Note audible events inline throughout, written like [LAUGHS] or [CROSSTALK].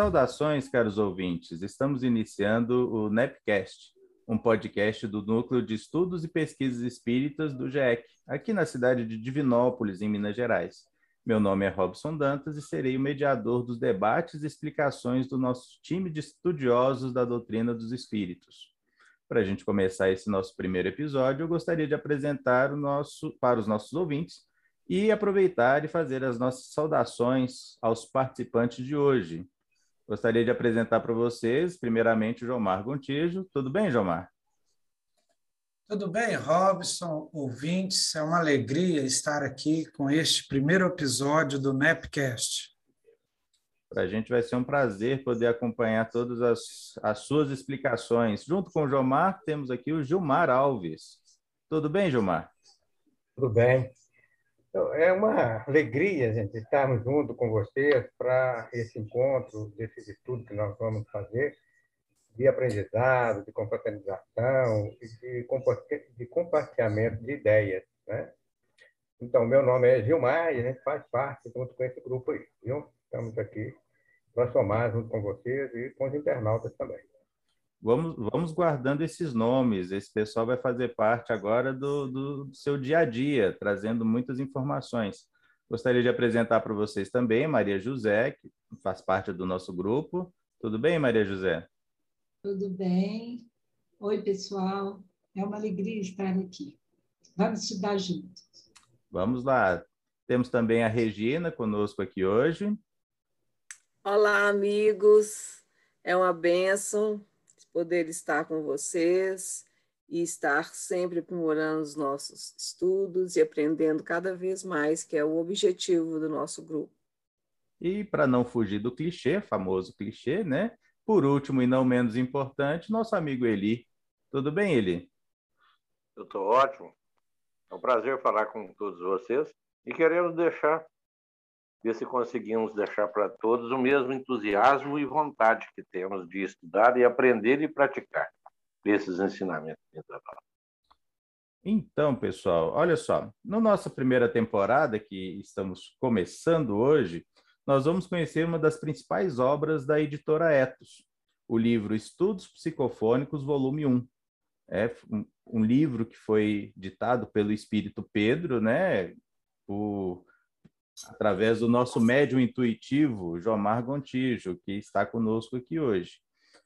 Saudações, caros ouvintes. Estamos iniciando o NEPcast, um podcast do Núcleo de Estudos e Pesquisas Espíritas do GEC, aqui na cidade de Divinópolis, em Minas Gerais. Meu nome é Robson Dantas e serei o mediador dos debates e explicações do nosso time de estudiosos da doutrina dos espíritos. Para a gente começar esse nosso primeiro episódio, eu gostaria de apresentar o nosso, para os nossos ouvintes e aproveitar e fazer as nossas saudações aos participantes de hoje. Gostaria de apresentar para vocês, primeiramente, o Jomar Gontijo. Tudo bem, Jomar? Tudo bem, Robson, ouvintes. É uma alegria estar aqui com este primeiro episódio do NEPcast. Para a gente vai ser um prazer poder acompanhar todas as, as suas explicações. Junto com o Jomar, temos aqui o Gilmar Alves. Tudo bem, Gilmar? Tudo bem. Então, é uma alegria, gente, estarmos junto com vocês para esse encontro, desse estudo que nós vamos fazer, de aprendizado, de confraternização e de, compartilhamento de ideias. Né? Então, meu nome é Gilmar e a gente faz parte junto com esse grupo aí, viu? Estamos aqui para somar junto com vocês e com os internautas também. Vamos, vamos guardando esses nomes. Esse pessoal vai fazer parte agora do, do seu dia a dia, trazendo muitas informações. Gostaria de apresentar para vocês também Maria José, que faz parte do nosso grupo. Tudo bem, Maria José? Tudo bem. Oi, pessoal. É uma alegria estar aqui. Vamos estudar juntos. Vamos lá. Temos também a Regina conosco aqui hoje. Olá, amigos. É uma benção poder estar com vocês e estar sempre aprimorando os nossos estudos e aprendendo cada vez mais, que é o objetivo do nosso grupo. E para não fugir do clichê, famoso clichê, né? Por último e não menos importante, nosso amigo Eli. Tudo bem, Eli? Eu estou ótimo. É um prazer falar com todos vocês e queremos deixar ver se conseguimos deixar para todos o mesmo entusiasmo e vontade que temos de estudar e aprender e praticar esses ensinamentos Então, pessoal, olha só, na nossa primeira temporada, que estamos começando hoje, nós vamos conhecer uma das principais obras da editora Etos, o livro Estudos Psicofônicos, volume 1. É um, um livro que foi ditado pelo Espírito Pedro, né, por através do nosso médium intuitivo, Jomar Gontijo, que está conosco aqui hoje.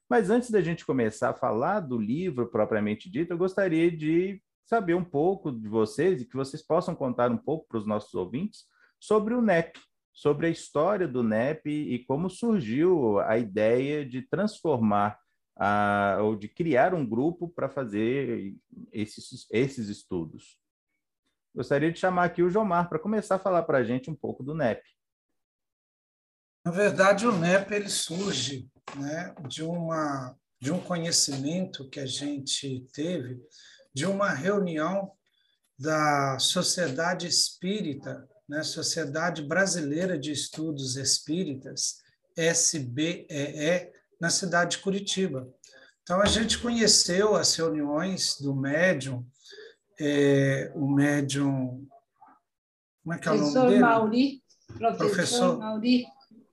Mas antes da gente começar a falar do livro propriamente dito, eu gostaria de saber um pouco de vocês e que vocês possam contar um pouco para os nossos ouvintes sobre o NEP, sobre a história do NEP e como surgiu a ideia de transformar a, ou de criar um grupo para fazer esses, esses estudos. Gostaria de chamar aqui o Jomar para começar a falar para a gente um pouco do NEP. Na verdade, o NEP ele surge né, de, uma, de um conhecimento que a gente teve de uma reunião da Sociedade Espírita, né, Sociedade Brasileira de Estudos Espíritas, SBEE, na cidade de Curitiba. Então, a gente conheceu as reuniões do médium é, o médium. Como é que é professor o nome dele? Mauri, professor, professor Mauri.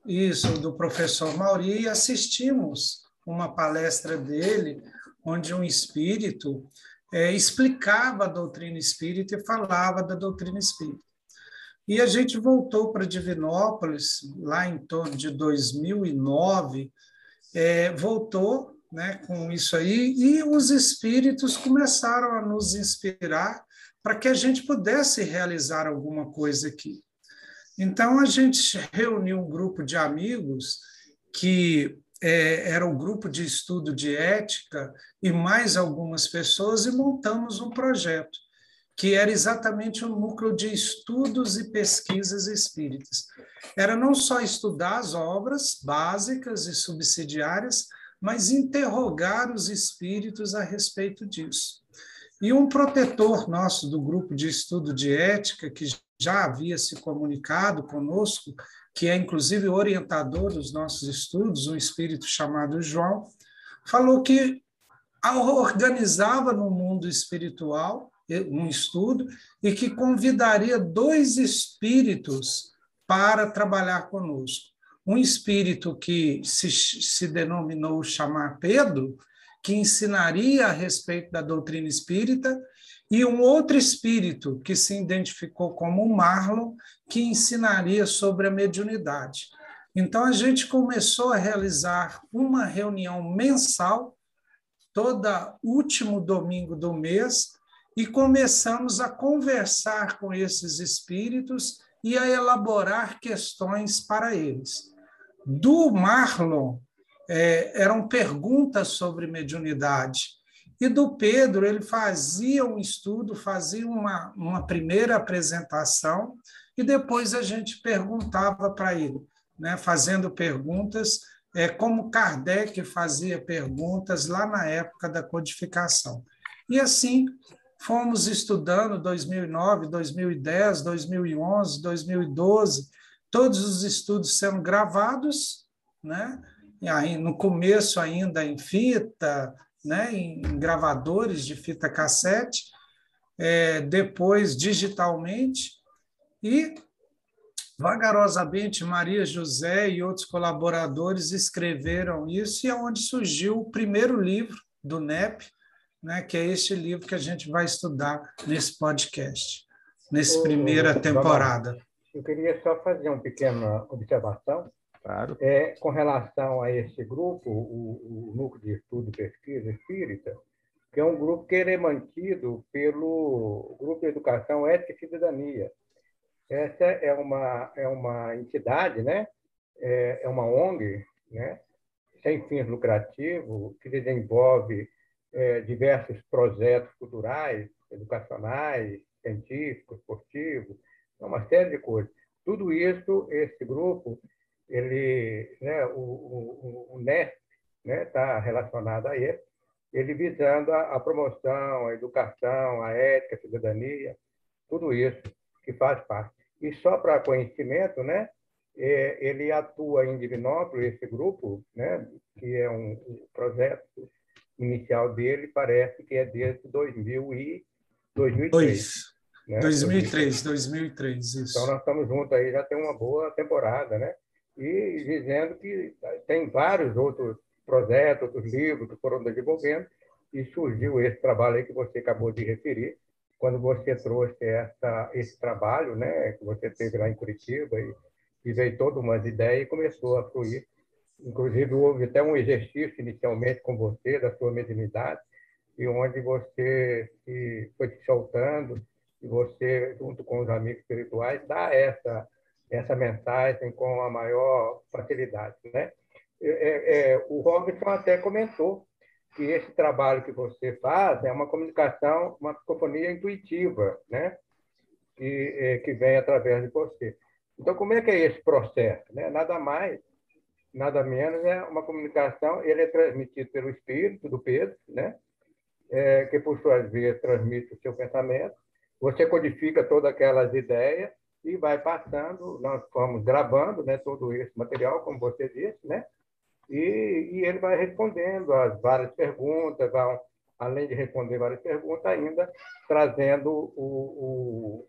Isso, do professor Mauri, e assistimos uma palestra dele, onde um espírito é, explicava a doutrina espírita e falava da doutrina espírita. E a gente voltou para Divinópolis, lá em torno de 2009, é, voltou né, com isso aí, e os espíritos começaram a nos inspirar para que a gente pudesse realizar alguma coisa aqui. Então, a gente reuniu um grupo de amigos que é, era um grupo de estudo de ética e mais algumas pessoas e montamos um projeto que era exatamente um núcleo de estudos e pesquisas espíritas. Era não só estudar as obras básicas e subsidiárias, mas interrogar os espíritos a respeito disso. E um protetor nosso do grupo de estudo de ética, que já havia se comunicado conosco, que é inclusive orientador dos nossos estudos, um espírito chamado João, falou que organizava no mundo espiritual um estudo e que convidaria dois espíritos para trabalhar conosco um espírito que se, se denominou chamar Pedro, que ensinaria a respeito da doutrina espírita, e um outro espírito que se identificou como Marlon, que ensinaria sobre a mediunidade. Então, a gente começou a realizar uma reunião mensal, toda último domingo do mês, e começamos a conversar com esses espíritos e a elaborar questões para eles. Do Marlon, é, eram perguntas sobre mediunidade. E do Pedro, ele fazia um estudo, fazia uma, uma primeira apresentação, e depois a gente perguntava para ele, né, fazendo perguntas, é, como Kardec fazia perguntas lá na época da codificação. E assim fomos estudando 2009, 2010, 2011, 2012, todos os estudos sendo gravados, né? Aí, no começo ainda em fita, né? em, gravadores de fita cassete, é, depois digitalmente, e vagarosamente Maria José e outros colaboradores escreveram isso, e é onde surgiu o primeiro livro do NEP, né, que é este livro que a gente vai estudar nesse podcast, nessa primeira temporada. Eu queria só fazer uma pequena observação. Claro. É, com relação a esse grupo, o, o Núcleo de Estudo e Pesquisa Espírita, que é um grupo que é mantido pelo Grupo de Educação Ética e Cidadania. Essa é uma, é uma entidade, né? é, é uma ONG, né? sem fins lucrativos, que desenvolve é, diversos projetos culturais, educacionais, científicos, esportivos, uma série de coisas. Tudo isso, esse grupo, ele, né, o, o, o está né, tá relacionado a ele, ele visando a, a, promoção, a educação, a ética, a cidadania, tudo isso que faz parte. E só para conhecimento, né, é, ele atua em Divinópolis, esse grupo, né, que é um, um projeto inicial dele, parece que é desde 2000 e 2003. Né? 2003, 2003, isso. Então, nós estamos juntos aí, já tem uma boa temporada, né? E dizendo que tem vários outros projetos, outros livros que foram desenvolvendo, e surgiu esse trabalho aí que você acabou de referir, quando você trouxe essa, esse trabalho, né, que você teve lá em Curitiba, e, e veio todas umas ideias e começou a fluir. Inclusive, houve até um exercício inicialmente com você, da sua mediunidade, e onde você se, foi se soltando, e você, junto com os amigos espirituais, dá essa, essa mensagem com a maior facilidade. Né? É, é, é, o Robinson até comentou que esse trabalho que você faz é uma comunicação, uma psicofonia intuitiva, né? que, é, que vem através de você. Então, como é que é esse processo? Né? Nada mais, nada menos é uma comunicação, ele é transmitido pelo espírito do Pedro, né? É, que por sua vez transmite o seu pensamento, você codifica todas aquelas ideias e vai passando, nós fomos gravando né, todo esse material, como você disse, né? E, e ele vai respondendo as várias perguntas, vai, além de responder várias perguntas, ainda trazendo o,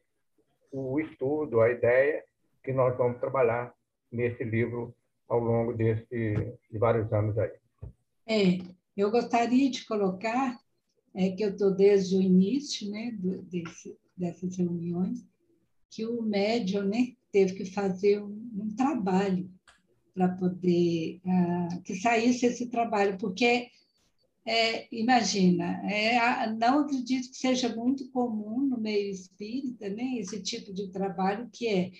o, o estudo, a ideia que nós vamos trabalhar nesse livro ao longo desse, de vários anos aí. É, eu gostaria de colocar é, que eu estou desde o início né, do, desse, dessas reuniões, que o médium né, teve que fazer um, um trabalho para poder uh, que saísse esse trabalho, porque é, imagina, é, não acredito que seja muito comum no meio espírita né, esse tipo de trabalho que é,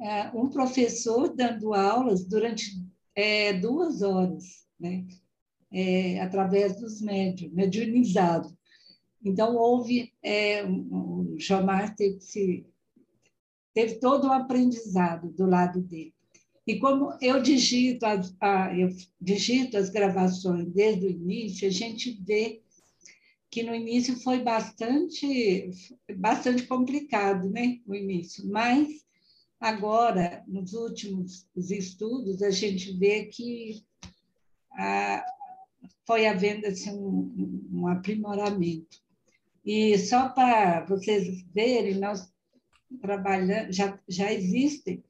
é um professor dando aulas durante é, duas horas, né, é, através dos médios, mediunizado. Então, houve, é, o Jomar teve, se, teve todo o aprendizado do lado dele. E como eu digito, as, a, eu digito as gravações desde o início, a gente vê que no início foi bastante, bastante complicado, né? O início, mas agora, nos últimos estudos, a gente vê que a, foi havendo assim, um, um aprimoramento. E só para vocês verem, nós trabalhamos, já, já existem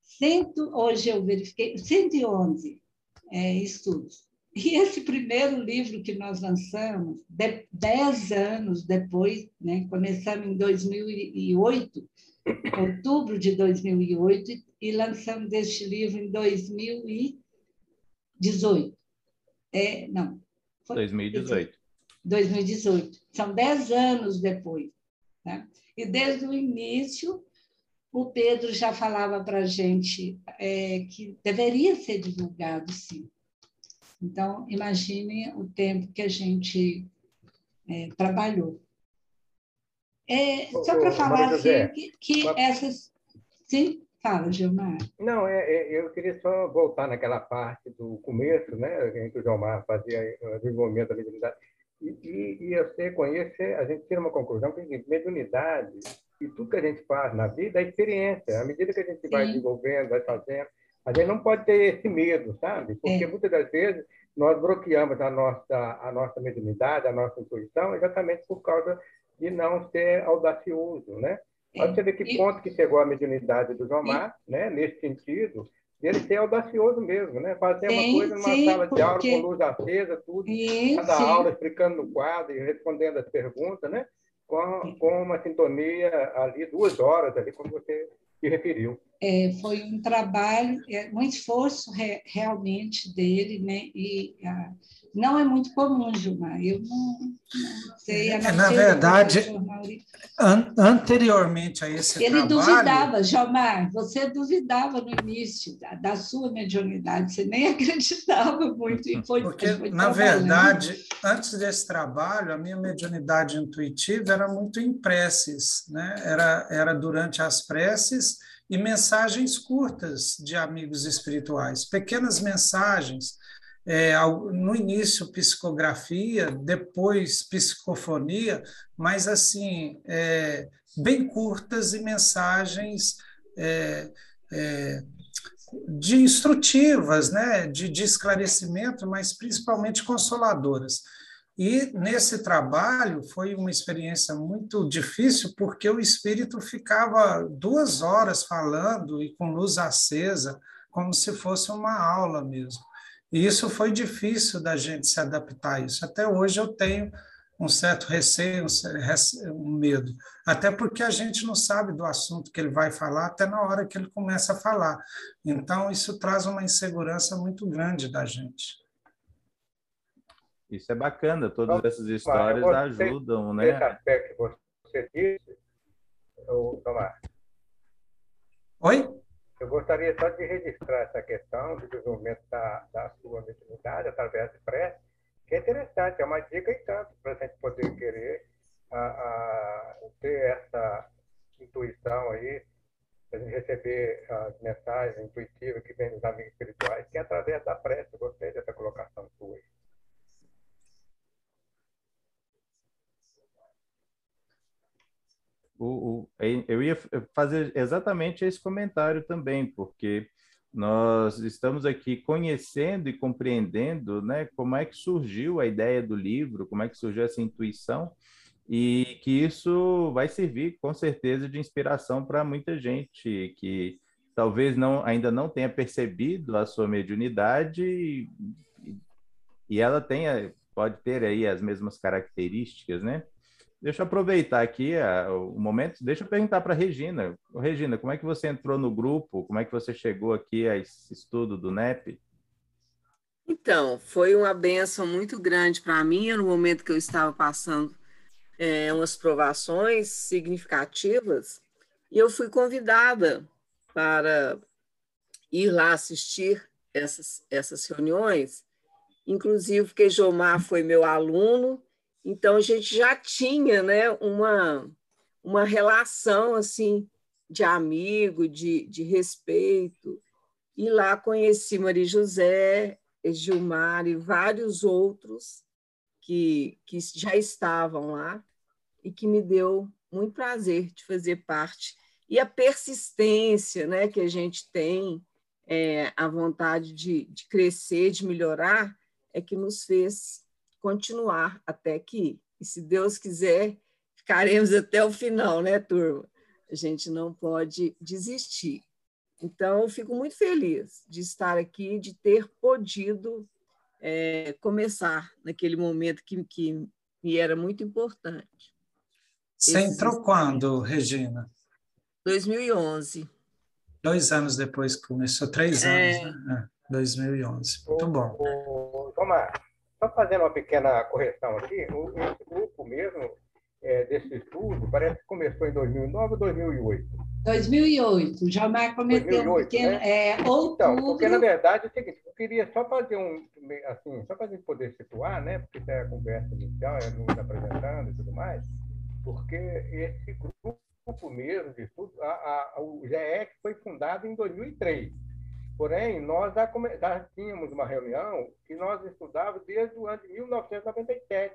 cento, hoje eu verifiquei, 111 é, estudos. E esse primeiro livro que nós lançamos, de, dez anos depois, né, começamos em 2008, outubro de 2008, e lançamos este livro em 2018. É, não. Foi 2018. 2018. São dez anos depois. Né? E desde o início, o Pedro já falava para a gente é, que deveria ser divulgado, sim. Então, imagine o tempo que a gente é, trabalhou. É, só para falar assim, que, que uma... essas. Sim, fala, Gilmar. Não, é, é, eu queria só voltar naquela parte do começo, né, que o Gilmar fazia o desenvolvimento da mediunidade. E, e, e eu sei, conhecer, a gente tira uma conclusão que é mediunidade e tudo que a gente faz na vida é experiência. À medida que a gente vai desenvolvendo, vai fazendo, a gente não pode ter esse medo, sabe? Porque é. muitas das vezes nós bloqueamos a nossa, a nossa mediunidade, a nossa intuição, exatamente por causa de não ser audacioso, né? Pode você ver que e... ponto que chegou a mediunidade do Jomar, e... né? Nesse sentido, ele ser audacioso mesmo, né? Fazer sim, uma coisa numa sim, sala de aula com luz acesa, tudo, sim, cada aula explicando no quadro e respondendo as perguntas, né? Com, com uma sintonia ali, duas horas ali, como você se referiu. É, foi um trabalho, é, um esforço re, realmente dele, né? E a, não é muito comum, Gilmar. Eu não, não sei. É, na verdade, an anteriormente a esse Ele trabalho... duvidava, Gilmar, você duvidava no início da, da, sua mediunidade, você nem [LAUGHS] acreditava muito. E foi, Porque, foi na verdade, antes desse trabalho, a minha mediunidade intuitiva era muito em preces, né? era, era durante as preces e mensagens curtas de amigos espirituais, pequenas mensagens é, no início psicografia, depois psicofonia, mas assim, é, bem curtas e mensagens é, é, de instrutivas, né, de, de esclarecimento, mas principalmente consoladoras. E nesse trabalho foi uma experiência muito difícil, porque o espírito ficava duas horas falando e com luz acesa, como se fosse uma aula mesmo. E isso foi difícil da gente se adaptar a isso. Até hoje eu tenho um certo receio, um medo, até porque a gente não sabe do assunto que ele vai falar até na hora que ele começa a falar. Então, isso traz uma insegurança muito grande da gente. Isso é bacana, todas essas histórias ajudam, né? Esse aspecto que você disse, Tomás. Oi? Eu gostaria só de registrar essa questão do desenvolvimento da, da sua mediunidade através de prece, que é interessante, é uma dica e tanto para a gente poder querer a, a, ter essa intuição aí, a gente receber as mensagens intuitivas que vêm dos amigos espirituais, que é através da prece. Eu gostei dessa colocação sua. O, o, eu ia fazer exatamente esse comentário também, porque nós estamos aqui conhecendo e compreendendo né, como é que surgiu a ideia do livro, como é que surgiu essa intuição, e que isso vai servir com certeza de inspiração para muita gente que talvez não, ainda não tenha percebido a sua mediunidade e, e ela tenha, pode ter aí as mesmas características, né? Deixa eu aproveitar aqui a, o momento. Deixa eu perguntar para Regina. Regina, como é que você entrou no grupo? Como é que você chegou aqui a esse estudo do NEP? Então, foi uma benção muito grande para mim no momento que eu estava passando é, umas provações significativas e eu fui convidada para ir lá assistir essas, essas reuniões. Inclusive, porque Jomar foi meu aluno então a gente já tinha, né, uma uma relação assim de amigo, de, de respeito. E lá conheci Maria José, Gilmar e vários outros que, que já estavam lá e que me deu muito prazer de fazer parte. E a persistência né, que a gente tem, é, a vontade de, de crescer, de melhorar, é que nos fez continuar até que, e se Deus quiser, ficaremos até o final, né, turma? A gente não pode desistir. Então, eu fico muito feliz de estar aqui, de ter podido é, começar naquele momento que, que me era muito importante. Você Esse entrou quando, Regina? 2011. Dois anos depois que começou, três é... anos, né? É, 2011. Muito bom. Tomar, só fazendo uma pequena correção aqui, o, esse grupo mesmo é, desse estudo parece que começou em 2009 ou 2008? 2008. O Jamar cometeu 2008, um pequeno... Né? É, outubro... Então, porque, na verdade, é eu queria só fazer um... Assim, só para a gente poder situar, né? Porque isso é a conversa inicial, é nos apresentando e tudo mais, porque esse grupo mesmo de estudo, a, a, o GEC foi fundado em 2003. Porém, nós já, come, já tínhamos uma reunião que nós estudávamos desde o ano de 1997.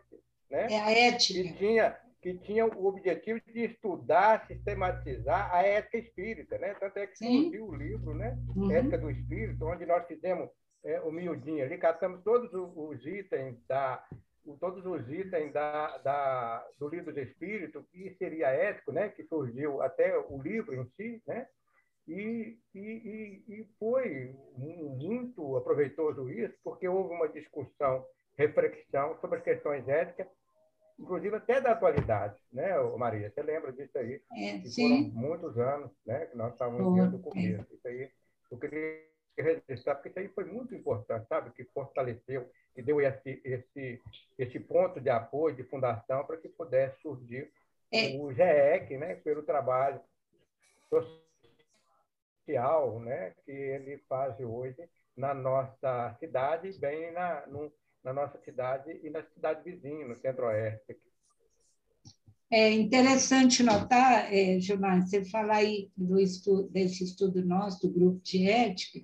Né? É a ética. Que tinha, que tinha o objetivo de estudar, sistematizar a ética espírita. Né? Tanto é que surgiu o livro, né? Uhum. Ética do Espírito, onde nós fizemos é, o miudinho ali, catamos todos os itens da todos os itens da, da, do livro do Espírito, que seria ético, né? que surgiu até o livro em si, né? E, e, e, foi muito aproveitoso isso, porque houve uma discussão, reflexão sobre as questões éticas, inclusive até da atualidade, né, Maria? Você lembra disso aí? É, que sim. foram muitos anos né, que nós estávamos vendo o começo. Isso aí, eu queria registrar, porque isso aí foi muito importante, sabe? Que fortaleceu, que deu esse, esse, esse ponto de apoio, de fundação, para que pudesse surgir é. o GEC, né, pelo trabalho social né, que ele faz hoje na nossa cidade, bem na, no, na nossa cidade e na cidade vizinha, no centro-oeste. É interessante notar, é, Gilmar, você falar aí do estudo, desse estudo nosso, do grupo de ética,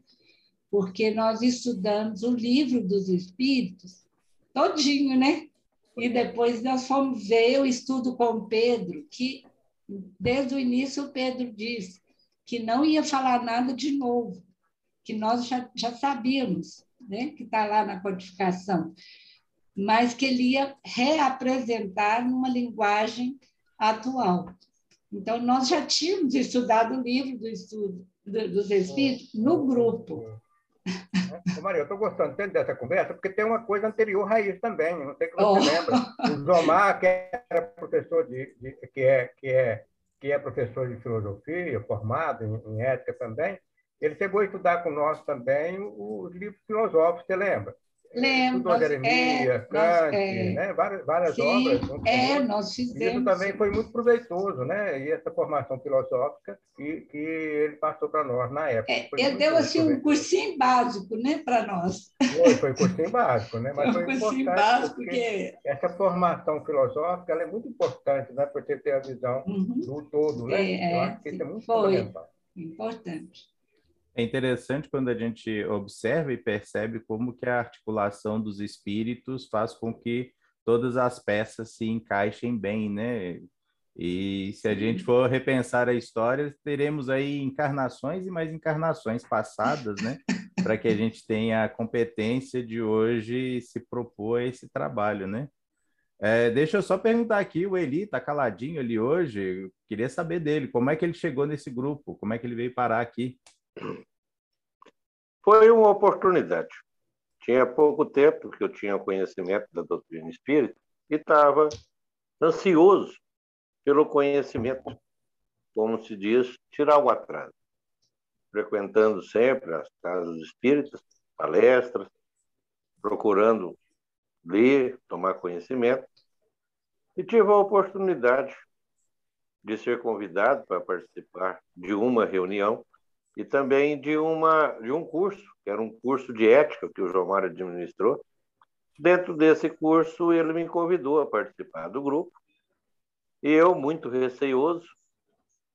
porque nós estudamos o livro dos Espíritos todinho, né? E depois nós fomos ver o estudo com o Pedro, que desde o início o Pedro disse que não ia falar nada de novo, que nós já, já sabíamos, né, que está lá na codificação, mas que ele ia reapresentar numa linguagem atual. Então, nós já tínhamos estudado o livro do estudo do, dos Espíritos no grupo. Maria, eu estou gostando tanto dessa conversa, porque tem uma coisa anterior raiz também, não sei se você oh. lembra. O Zomar, que era professor de, de, que é que é que é professor de filosofia, formado em, em ética também, ele chegou a estudar com nós também os livros filosóficos, você lembra? Lembro. Estudou Jeremias, é, Kant, é, né? várias, várias sim, obras. É, nós fizemos. Isso também foi muito proveitoso, né? E essa formação filosófica que, que ele passou para nós na época. É, ele deu assim um cursinho básico, né, para nós. Foi, foi cursinho básico, né? Mas foi, foi um cursinho básico porque essa formação filosófica é muito importante, né? Para você ter a visão uhum. do todo, né? É, Eu acho que isso é muito foi fundamental. Importante. É interessante quando a gente observa e percebe como que a articulação dos espíritos faz com que todas as peças se encaixem bem, né? E se a gente for repensar a história, teremos aí encarnações e mais encarnações passadas, né? [LAUGHS] Para que a gente tenha a competência de hoje se propor a esse trabalho, né? É, deixa eu só perguntar aqui, o Eli está caladinho ali hoje, eu queria saber dele, como é que ele chegou nesse grupo, como é que ele veio parar aqui? Foi uma oportunidade. Tinha pouco tempo que eu tinha conhecimento da doutrina espírita e estava ansioso pelo conhecimento, como se diz, tirar o atraso. Frequentando sempre as casas espíritas, palestras, procurando ler, tomar conhecimento, e tive a oportunidade de ser convidado para participar de uma reunião e também de, uma, de um curso, que era um curso de ética que o João Mário administrou. Dentro desse curso, ele me convidou a participar do grupo. E eu, muito receioso,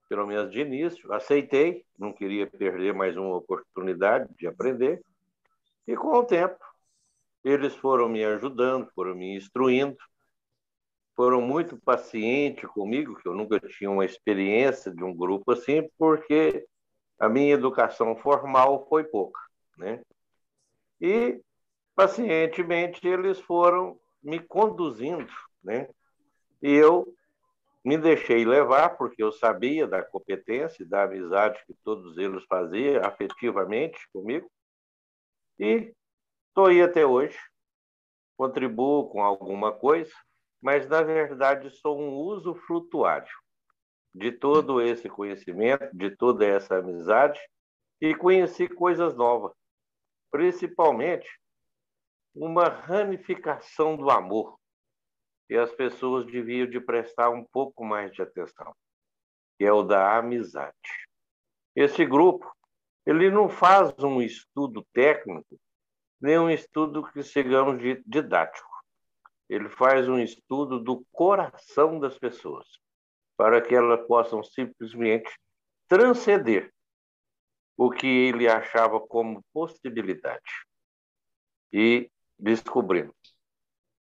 pelo menos de início, aceitei, não queria perder mais uma oportunidade de aprender. E com o tempo, eles foram me ajudando, foram me instruindo, foram muito pacientes comigo, que eu nunca tinha uma experiência de um grupo assim, porque a minha educação formal foi pouca, né? E pacientemente eles foram me conduzindo, né? E eu me deixei levar, porque eu sabia da competência da amizade que todos eles faziam afetivamente comigo, e estou aí até hoje. Contribuo com alguma coisa, mas, na verdade, sou um uso frutuário de todo esse conhecimento, de toda essa amizade, e conheci coisas novas, principalmente uma ramificação do amor que as pessoas deviam de prestar um pouco mais de atenção, que é o da amizade. Esse grupo, ele não faz um estudo técnico, nem um estudo que sigamos de didático. Ele faz um estudo do coração das pessoas, para que elas possam simplesmente transcender o que ele achava como possibilidade. E descobrimos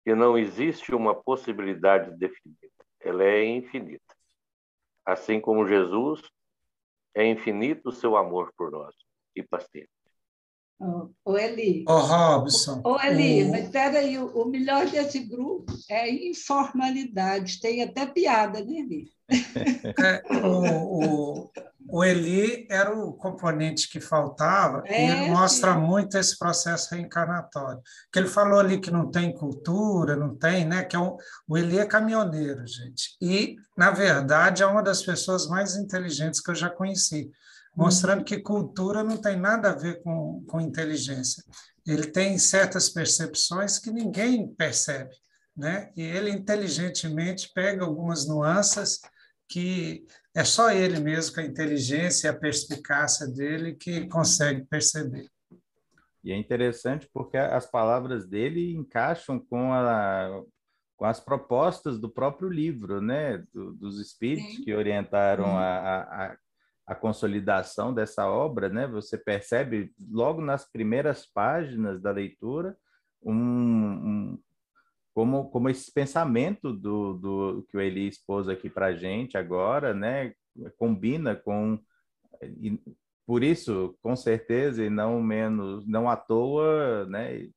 que não existe uma possibilidade definida, ela é infinita. Assim como Jesus é infinito o seu amor por nós e paciente. Ô, oh, Eli. Ô, oh, Robson. Ô, oh, Eli, oh. mas peraí, o, o melhor desse grupo é informalidade. Tem até piada, né, Eli? [LAUGHS] É, o, o, o Eli era o componente que faltava é, e ele mostra sim. muito esse processo reencarnatório. Que ele falou ali que não tem cultura, não tem, né? Que é um, o Eli é caminhoneiro, gente. E, na verdade, é uma das pessoas mais inteligentes que eu já conheci, mostrando que cultura não tem nada a ver com, com inteligência. Ele tem certas percepções que ninguém percebe, né? E ele inteligentemente pega algumas nuances que é só ele mesmo, com a inteligência e a perspicácia dele, que consegue perceber. E é interessante porque as palavras dele encaixam com, a, com as propostas do próprio livro, né? Do, dos espíritos Sim. que orientaram a, a, a, consolidação dessa obra, né? Você percebe logo nas primeiras páginas da leitura um, um como, como esse pensamento do, do que o Eli expôs aqui para gente agora, né, combina com e, por isso, com certeza e não menos, não à toa, né,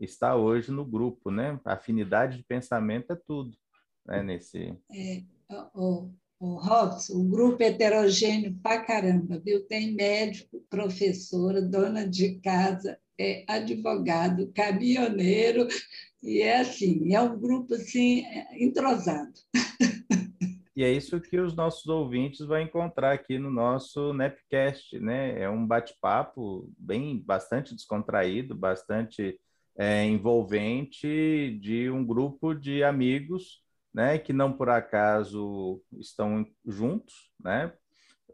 está hoje no grupo, né? A afinidade de pensamento é tudo, né? Nesse. É, o, o Robson, o grupo heterogêneo pra caramba, viu? Tem médico, professora, dona de casa, é advogado, caminhoneiro, e é assim, é um grupo assim, entrosado. [LAUGHS] E é isso que os nossos ouvintes vão encontrar aqui no nosso Nepcast, né? É um bate-papo bem bastante descontraído, bastante é, envolvente de um grupo de amigos, né? Que não por acaso estão juntos, né?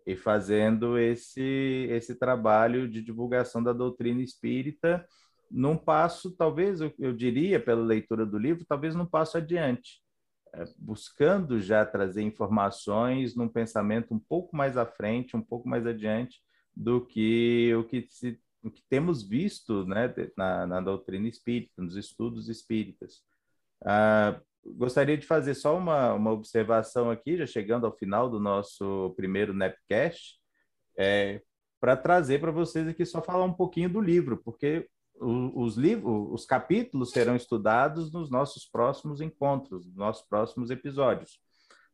E fazendo esse esse trabalho de divulgação da doutrina espírita num passo, talvez eu, eu diria, pela leitura do livro, talvez num passo adiante, é, buscando já trazer informações num pensamento um pouco mais à frente, um pouco mais adiante do que o que, se, o que temos visto né, na, na, doutrina espírita, nos estudos espíritas. Ah, gostaria de fazer só uma, uma observação aqui, já chegando ao final do nosso primeiro Nepcast, é, para trazer para vocês aqui só falar um pouquinho do livro, porque os livros, os capítulos serão estudados nos nossos próximos encontros, nos nossos próximos episódios.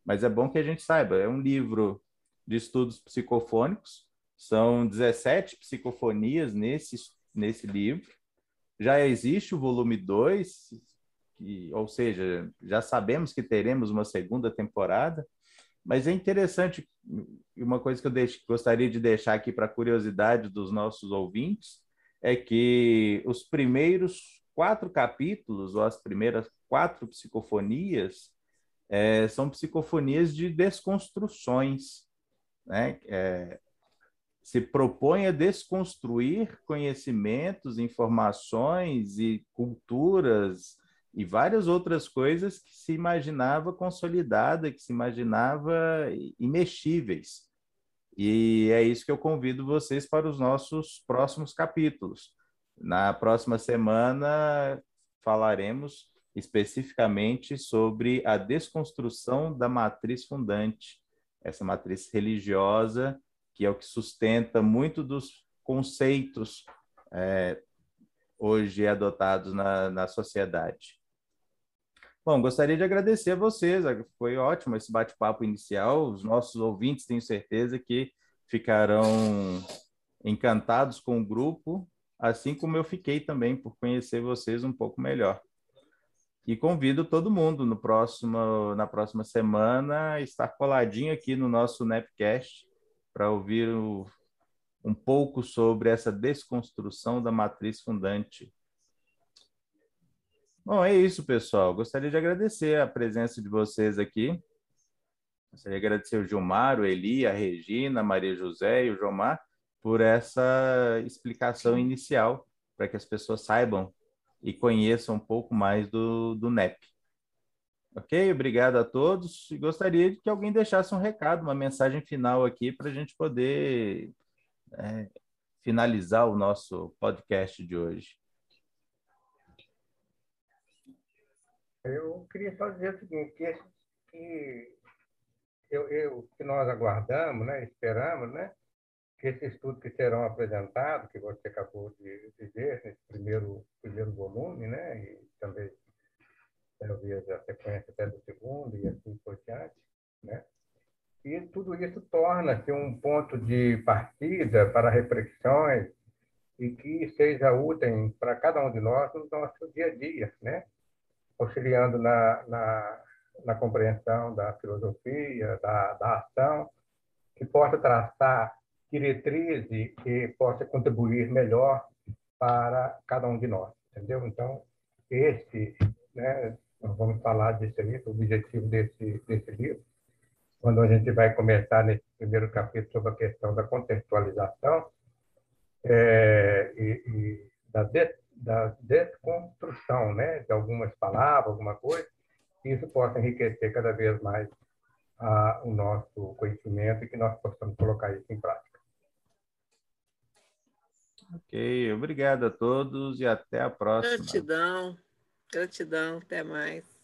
Mas é bom que a gente saiba, é um livro de estudos psicofônicos, são 17 psicofonias nesse, nesse livro. Já existe o volume 2, ou seja, já sabemos que teremos uma segunda temporada, mas é interessante, uma coisa que eu deixo, gostaria de deixar aqui para curiosidade dos nossos ouvintes, é que os primeiros quatro capítulos, ou as primeiras quatro psicofonias, é, são psicofonias de desconstruções. Né? É, se propõe a desconstruir conhecimentos, informações e culturas e várias outras coisas que se imaginava consolidada, que se imaginava imexíveis. E é isso que eu convido vocês para os nossos próximos capítulos. Na próxima semana falaremos especificamente sobre a desconstrução da matriz fundante, essa matriz religiosa, que é o que sustenta muito dos conceitos é, hoje adotados na, na sociedade. Bom, gostaria de agradecer a vocês, foi ótimo esse bate-papo inicial. Os nossos ouvintes, tenho certeza que ficarão encantados com o grupo, assim como eu fiquei também por conhecer vocês um pouco melhor. E convido todo mundo no próximo, na próxima semana a estar coladinho aqui no nosso Nepcast para ouvir o, um pouco sobre essa desconstrução da matriz fundante Bom, é isso, pessoal. Gostaria de agradecer a presença de vocês aqui. Gostaria de agradecer o Gilmar, o Eli, a Regina, a Maria José e o Jomar por essa explicação inicial, para que as pessoas saibam e conheçam um pouco mais do, do NEP. Ok? Obrigado a todos. E gostaria de que alguém deixasse um recado, uma mensagem final aqui, para a gente poder é, finalizar o nosso podcast de hoje. Eu queria só dizer o seguinte, que, que, eu, eu, que nós aguardamos, né, esperamos, né, que esse estudo que serão apresentados, que você acabou de dizer, nesse primeiro, primeiro volume, né, e também talvez a sequência até do segundo e assim por diante, né, e tudo isso torna-se um ponto de partida para reflexões e que seja útil para cada um de nós no nosso dia a dia, né? Auxiliando na, na, na compreensão da filosofia, da, da ação, que possa traçar diretrizes que possa contribuir melhor para cada um de nós, entendeu? Então, esse, né, vamos falar disso aí, o objetivo desse, desse livro, quando a gente vai começar nesse primeiro capítulo sobre a questão da contextualização é, e, e da da desconstrução né, de algumas palavras, alguma coisa, que isso possa enriquecer cada vez mais ah, o nosso conhecimento e que nós possamos colocar isso em prática. Ok, obrigado a todos e até a próxima. Gratidão, gratidão, até mais.